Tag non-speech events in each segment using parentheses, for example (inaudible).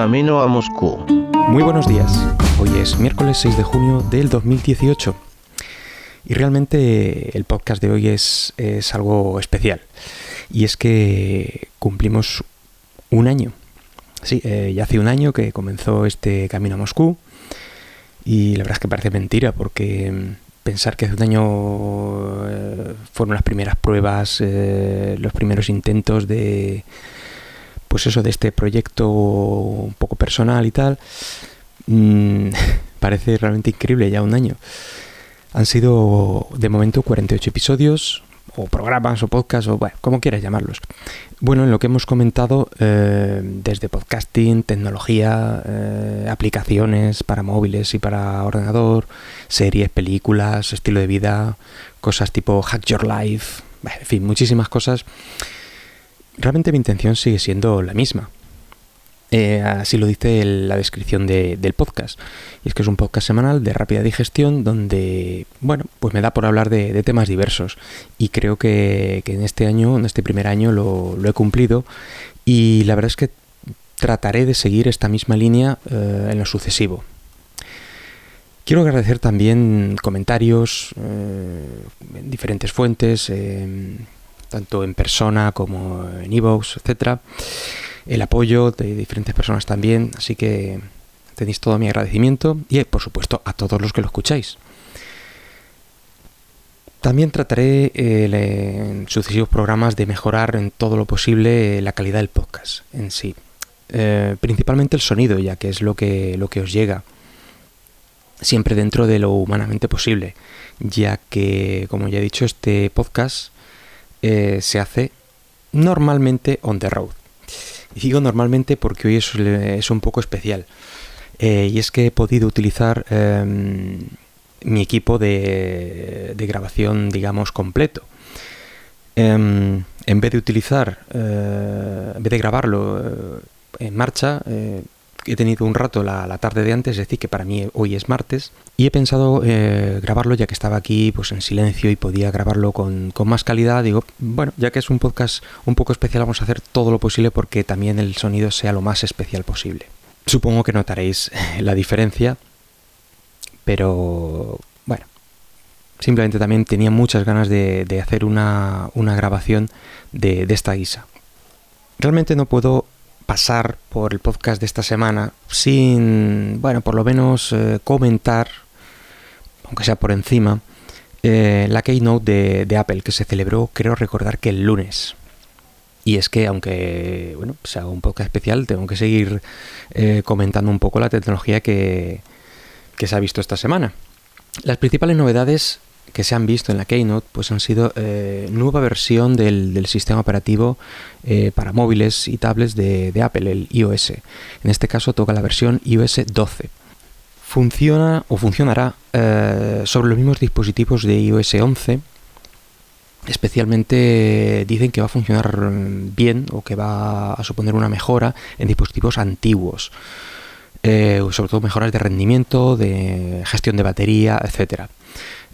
camino a Moscú. Muy buenos días. Hoy es miércoles 6 de junio del 2018. Y realmente el podcast de hoy es, algo especial. Y es que cumplimos un año. Sí, eh, ya hace un año que comenzó este camino a Moscú. Y la verdad es que parece mentira porque mm, pensar que hace un año eh, fueron las primeras pruebas, eh, los primeros intentos de pues eso de este proyecto un poco personal y tal, mm, (laughs) parece realmente increíble ya un año. Han sido de momento 48 episodios, o programas, o podcasts, o bueno, como quieras llamarlos. Bueno, en lo que hemos comentado, eh, desde podcasting, tecnología, eh, aplicaciones para móviles y para ordenador, series, películas, estilo de vida, cosas tipo Hack Your Life, en fin, muchísimas cosas realmente mi intención sigue siendo la misma. Eh, así lo dice la descripción del podcast. Y es que es un podcast semanal de rápida digestión donde, bueno, pues me da por hablar de, temas diversos. Y creo que, en este año, en este primer año, lo, he cumplido. Y la verdad es que trataré de seguir esta misma línea eh, en lo sucesivo. Quiero agradecer también comentarios eh, en diferentes fuentes tanto en persona como en ebooks, etcétera. El apoyo de diferentes personas también, así que tenéis todo mi agradecimiento y por supuesto a todos los que lo escucháis. También trataré en sucesivos programas de mejorar en todo lo posible la calidad del podcast en sí. Eh, principalmente el sonido, ya que es lo que, lo que os llega. Siempre dentro de lo humanamente posible, ya que, como ya he dicho, este podcast eh, se hace normalmente on the road. Y digo normalmente porque hoy es, un poco especial. Eh, y es que he podido utilizar em, mi equipo de, grabación, digamos, completo. Em, en vez de utilizar, eh, en vez de grabarlo en marcha, he tenido un rato la, tarde de antes, es decir, que para mí hoy es martes, y he pensado eh, grabarlo ya que estaba aquí pues en silencio y podía grabarlo con, más calidad. Digo, bueno, ya que es un podcast un poco especial, vamos a hacer todo lo posible porque también el sonido sea lo más especial posible. Supongo que notaréis eh, la diferencia, pero bueno, simplemente también tenía muchas ganas de, hacer una, grabación de, de esta guisa. Realmente no puedo pasar por el podcast de esta semana sin, bueno, por lo menos eh, comentar, aunque sea por encima, eh, la keynote de, Apple que se celebró, creo recordar que el lunes. Y es que, aunque bueno, sea un podcast especial, tengo que seguir eh, comentando un poco la tecnología que, que se ha visto esta semana. Las principales novedades que se han visto en la Keynote pues han sido eh, nueva versión del, sistema operativo eh, para móviles y tablets de, Apple, el iOS. En este caso toca la versión iOS 12. Funciona o funcionará eh, sobre los mismos dispositivos de iOS 11. Especialmente dicen que va a funcionar bien o que va a suponer una mejora en dispositivos antiguos. sobre todo mejoras de rendimiento, de gestión de batería, etcétera.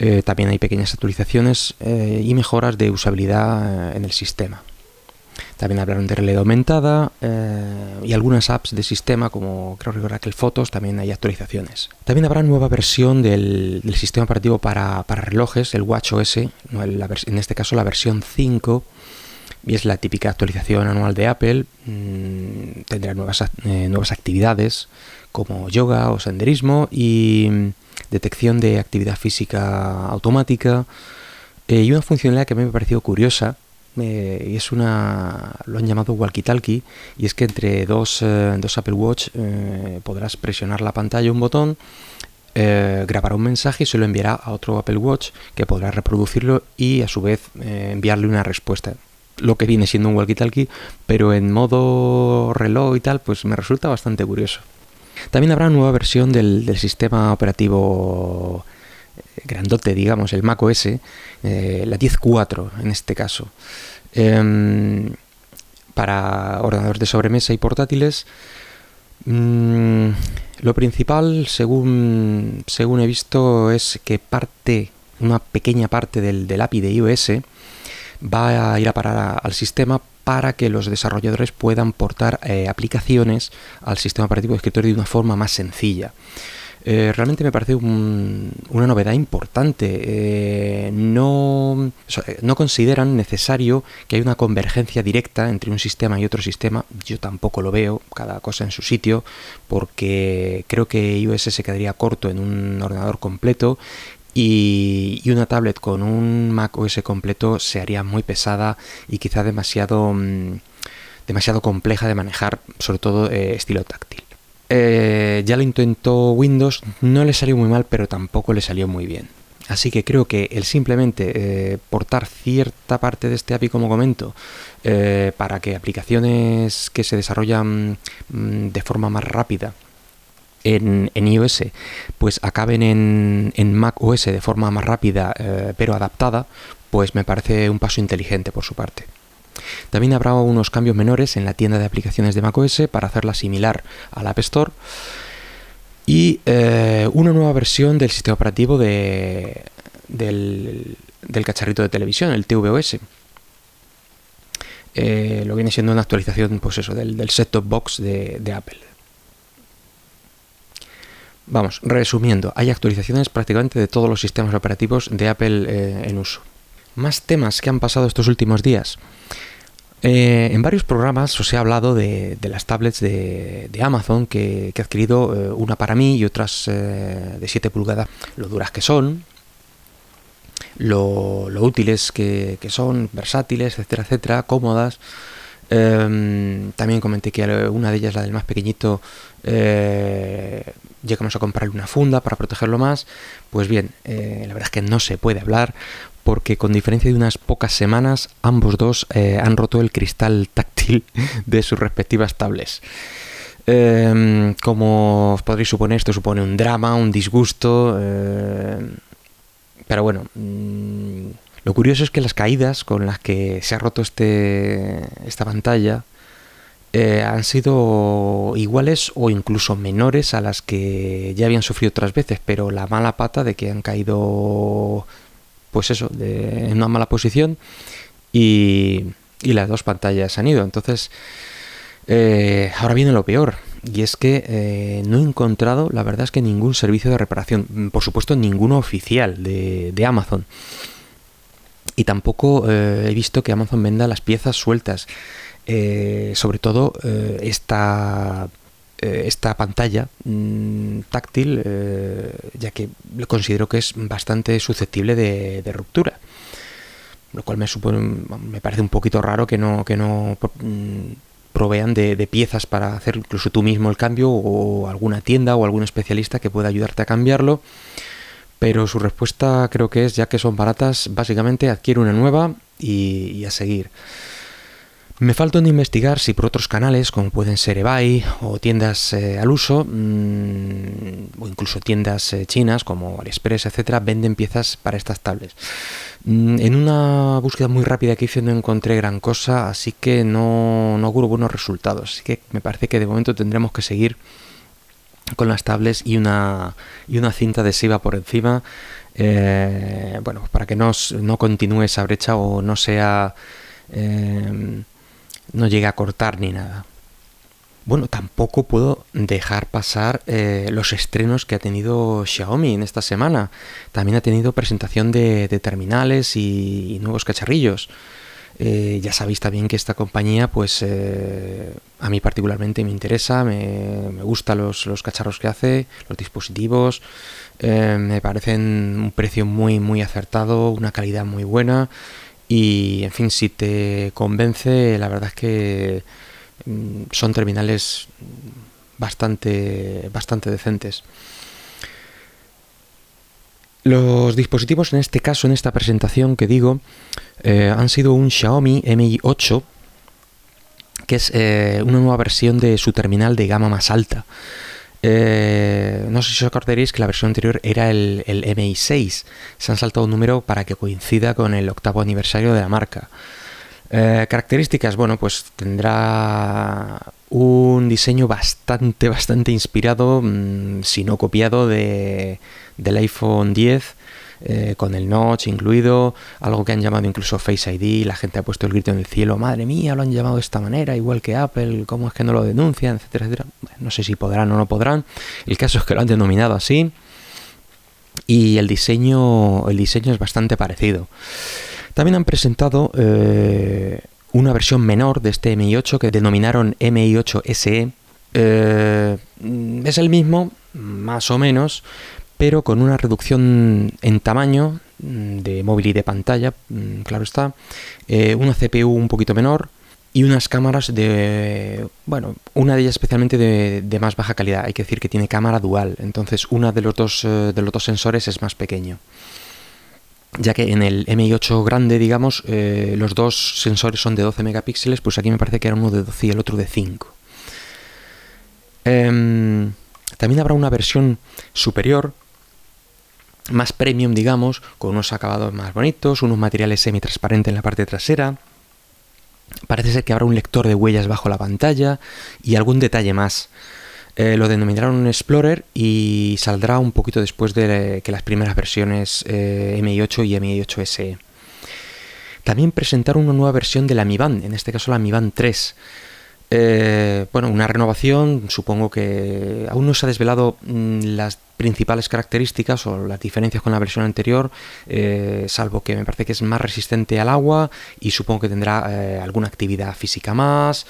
Eh, también hay pequeñas actualizaciones eh, y mejoras de usabilidad eh, en el sistema. También hablaron de realidad aumentada y algunas apps de sistema, como creo que el Fotos, también hay actualizaciones. También habrá nueva versión del, sistema operativo para, relojes, el WatchOS, en este caso la versión 5, y es la típica actualización anual de Apple. Mm, tendrá nuevas, nuevas actividades como yoga o senderismo y detección de actividad física automática eh, y una funcionalidad que a mí me ha parecido curiosa eh, y es una lo han llamado walkie talkie y es que entre dos, eh, dos Apple Watch podrás presionar la pantalla un botón grabará un mensaje y se lo enviará a otro Apple Watch que podrá reproducirlo y a su vez enviarle una respuesta. Lo que viene siendo un walkie talkie pero en modo reloj y tal pues me resulta bastante curioso también habrá una nueva versión del, sistema operativo eh, grandote, digamos, el Mac OS, eh, la 10.4 en este caso. Em, para ordenadores de sobremesa y portátiles. Mm, lo principal, según, según he visto, es que parte, una pequeña parte del, del API de iOS va a ir a parar al sistema para que los desarrolladores puedan portar eh, aplicaciones al sistema operativo de escritorio de una forma más sencilla. Eh, realmente me parece una novedad importante. Eh, no, no consideran necesario que haya una convergencia directa entre un sistema y otro sistema. Yo tampoco lo veo, cada cosa en su sitio, porque creo que iOS se quedaría corto en un ordenador completo y, una tablet con un Mac OS completo se haría muy pesada y quizá demasiado, mm, demasiado compleja de manejar, sobre todo eh, estilo táctil. Eh, ya lo intentó Windows, no le salió muy mal, pero tampoco le salió muy bien. Así que creo que el simplemente eh, portar cierta parte de este API, como comento, para que aplicaciones que se desarrollan mm, de forma más rápida en, iOS pues acaben en, en, Mac OS de forma más rápida eh, pero adaptada, pues me parece un paso inteligente por su parte. También habrá unos cambios menores en la tienda de aplicaciones de macOS para hacerla similar al App Store y eh, una nueva versión del sistema operativo de, del, cacharrito de televisión, el tvOS. Eh, lo viene siendo una actualización pues eso, del, del set-top box de Apple. Vamos, resumiendo, hay actualizaciones prácticamente de todos los sistemas operativos de Apple eh, en uso. Más temas que han pasado estos últimos días. Eh, en varios programas os he hablado de, las tablets de, Amazon que, he adquirido, eh, una para mí y otras de 7 pulgadas, lo duras que son, lo, útiles que, son, versátiles, etcétera, etcétera, cómodas. Em, también comenté que una de ellas, la del más pequeñito, llegamos a comprarle una funda para protegerlo más. Pues bien, eh, la verdad es que no se puede hablar porque con diferencia de unas pocas semanas, ambos dos eh, han roto el cristal táctil de sus respectivas tablets. Em, como os podréis suponer, esto supone un drama, un disgusto. pero bueno, mm, lo curioso es que las caídas con las que se ha roto este, esta pantalla eh, han sido iguales o incluso menores a las que ya habían sufrido otras veces, pero la mala pata de que han caído, pues eso, en una mala posición y, las dos pantallas han ido. Entonces, eh, ahora viene lo peor. Y es que eh, no he encontrado, la verdad es que ningún servicio de reparación, por supuesto ninguno oficial de, de Amazon y tampoco he visto que Amazon venda las piezas sueltas. Eh, sobre todo eh, esta, esta pantalla mm, táctil, ya que considero que es bastante susceptible de, ruptura. Lo cual me, supone, me parece un poquito raro que no, que no mm, provean de, de, piezas para hacer incluso tú mismo el cambio o alguna tienda o algún especialista que pueda ayudarte a cambiarlo pero su respuesta creo que es, ya que son baratas, básicamente adquiere una nueva y, a seguir. Me falta investigar si por otros canales, como pueden ser eBay o tiendas eh, al uso, mm, o incluso tiendas eh, chinas como AliExpress, etcétera, venden piezas para estas tablets. Mm, en una búsqueda muy rápida que hice no encontré gran cosa, así que no, no auguro buenos resultados. Así que me parece que de momento tendremos que seguir con las tablets y una, y una cinta adhesiva por encima, eh, bueno, para que no, no, continúe esa brecha o no sea, no llegue a cortar ni nada. Bueno, tampoco puedo dejar pasar eh, los estrenos que ha tenido Xiaomi en esta semana. También ha tenido presentación de, terminales y nuevos cacharrillos. Eh, ya sabéis también que esta compañía, pues eh, a mí particularmente me interesa, me, me gustan los, cacharros que hace, los dispositivos, me parecen un precio muy, muy acertado, una calidad muy buena y, en fin, si te convence, la verdad es que mm, son terminales bastante, bastante decentes. Los dispositivos en este caso, en esta presentación que digo, eh, han sido un Xiaomi Mi 8, que es eh, una nueva versión de su terminal de gama más alta. Eh, no sé si os acordaréis que la versión anterior era el, el MI 6. Se han saltado un número para que coincida con el octavo aniversario de la marca. características, bueno, pues tendrá un diseño bastante, bastante inspirado, mm, si no copiado, de, del iPhone 10 eh, con el notch incluido, algo que han llamado incluso Face ID, la gente ha puesto el grito en el cielo, madre mía, lo han llamado de esta manera, igual que Apple, ¿cómo es que no lo denuncian? etcétera, etcétera. no sé si podrán o no podrán, el caso es que lo han denominado así y el diseño, el diseño es bastante parecido. También han presentado eh, una versión menor de este MI8 que denominaron MI8 SE. Eh, es el mismo, más o menos, pero con una reducción en tamaño mm, de móvil y de pantalla, mm, claro está, eh, una CPU un poquito menor y unas cámaras de, bueno, una de ellas especialmente de, más baja calidad. Hay que decir que tiene cámara dual, entonces una de los dos, eh, de los dos sensores es más pequeño ya que en el MI8 grande, digamos, eh, los dos sensores son de 12 megapíxeles, pues aquí me parece que era uno de 12 y el otro de 5. Em, también habrá una versión superior, más premium, digamos, con unos acabados más bonitos, unos materiales semi-transparentes en la parte trasera. Parece ser que habrá un lector de huellas bajo la pantalla y algún detalle más. Eh, lo denominarán un Explorer y saldrá un poquito después de que las primeras versiones eh, MI8 y MI8 SE. También presentaron una nueva versión de la Mi Band, en este caso la Mi Band 3. Eh, bueno, una renovación, supongo que aún no se ha desvelado mm, las principales características o las diferencias con la versión anterior, salvo que me parece que es más resistente al agua y supongo que tendrá alguna actividad física más,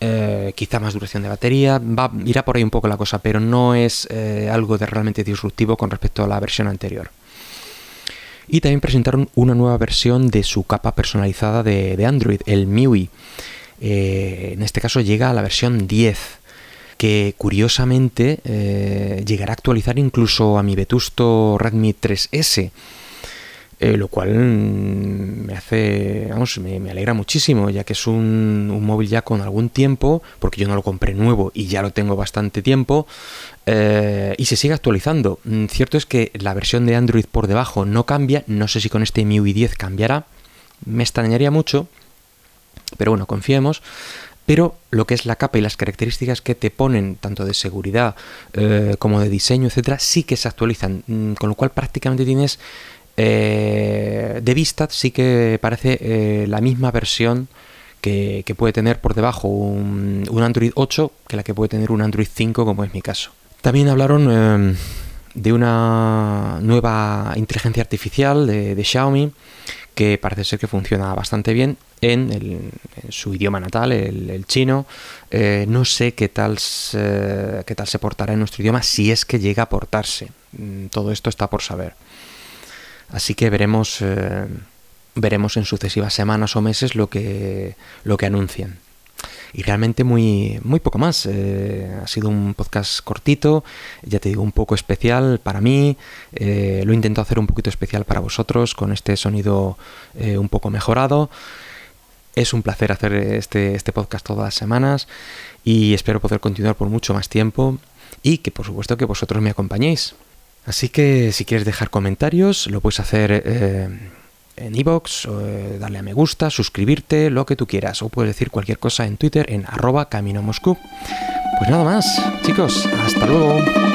eh, quizá más duración de batería, va, irá por ahí un poco la cosa, pero no es eh, algo de realmente disruptivo con respecto a la versión anterior. Y también presentaron una nueva versión de su capa personalizada de, Android, el MIUI. Eh, en este caso llega a la versión 10, que curiosamente llegará a actualizar incluso a mi vetusto Redmi 3S. Eh, lo cual mm, me hace, vamos, me, alegra muchísimo, ya que es un, móvil ya con algún tiempo, porque yo no lo compré nuevo y ya lo tengo bastante tiempo, eh, y se sigue actualizando. Mm, cierto es que la versión de Android por debajo no cambia, no sé si con este MIUI 10 cambiará, me extrañaría mucho, pero bueno, confiemos. Pero lo que es la capa y las características que te ponen, tanto de seguridad eh, como de diseño, etcétera, sí que se actualizan. Mm, con lo cual prácticamente tienes eh, de vista sí que parece eh, la misma versión que, puede tener por debajo un, Android 8 que la que puede tener un Android 5 como es mi caso. También hablaron em, de una nueva inteligencia artificial de, Xiaomi que parece ser que funciona bastante bien en, su idioma natal, el, chino. Eh, no sé qué tal, qué tal se portará en nuestro idioma si es que llega a portarse. Mm, todo esto está por saber. Así que veremos, eh, veremos en sucesivas semanas o meses lo que, lo que anuncian. Y realmente muy, muy poco más. Eh, ha sido un podcast cortito, ya te digo, un poco especial para mí. Eh, lo intento hacer un poquito especial para vosotros con este sonido un poco mejorado. Es un placer hacer este, este podcast todas las semanas y espero poder continuar por mucho más tiempo y que por supuesto que vosotros me acompañéis. Así que si quieres dejar comentarios, lo puedes hacer eh, en iBox, eh, darle a me gusta, suscribirte, lo que tú quieras. O puedes decir cualquier cosa en Twitter en arroba camino Moscú. Pues nada más, chicos, hasta luego.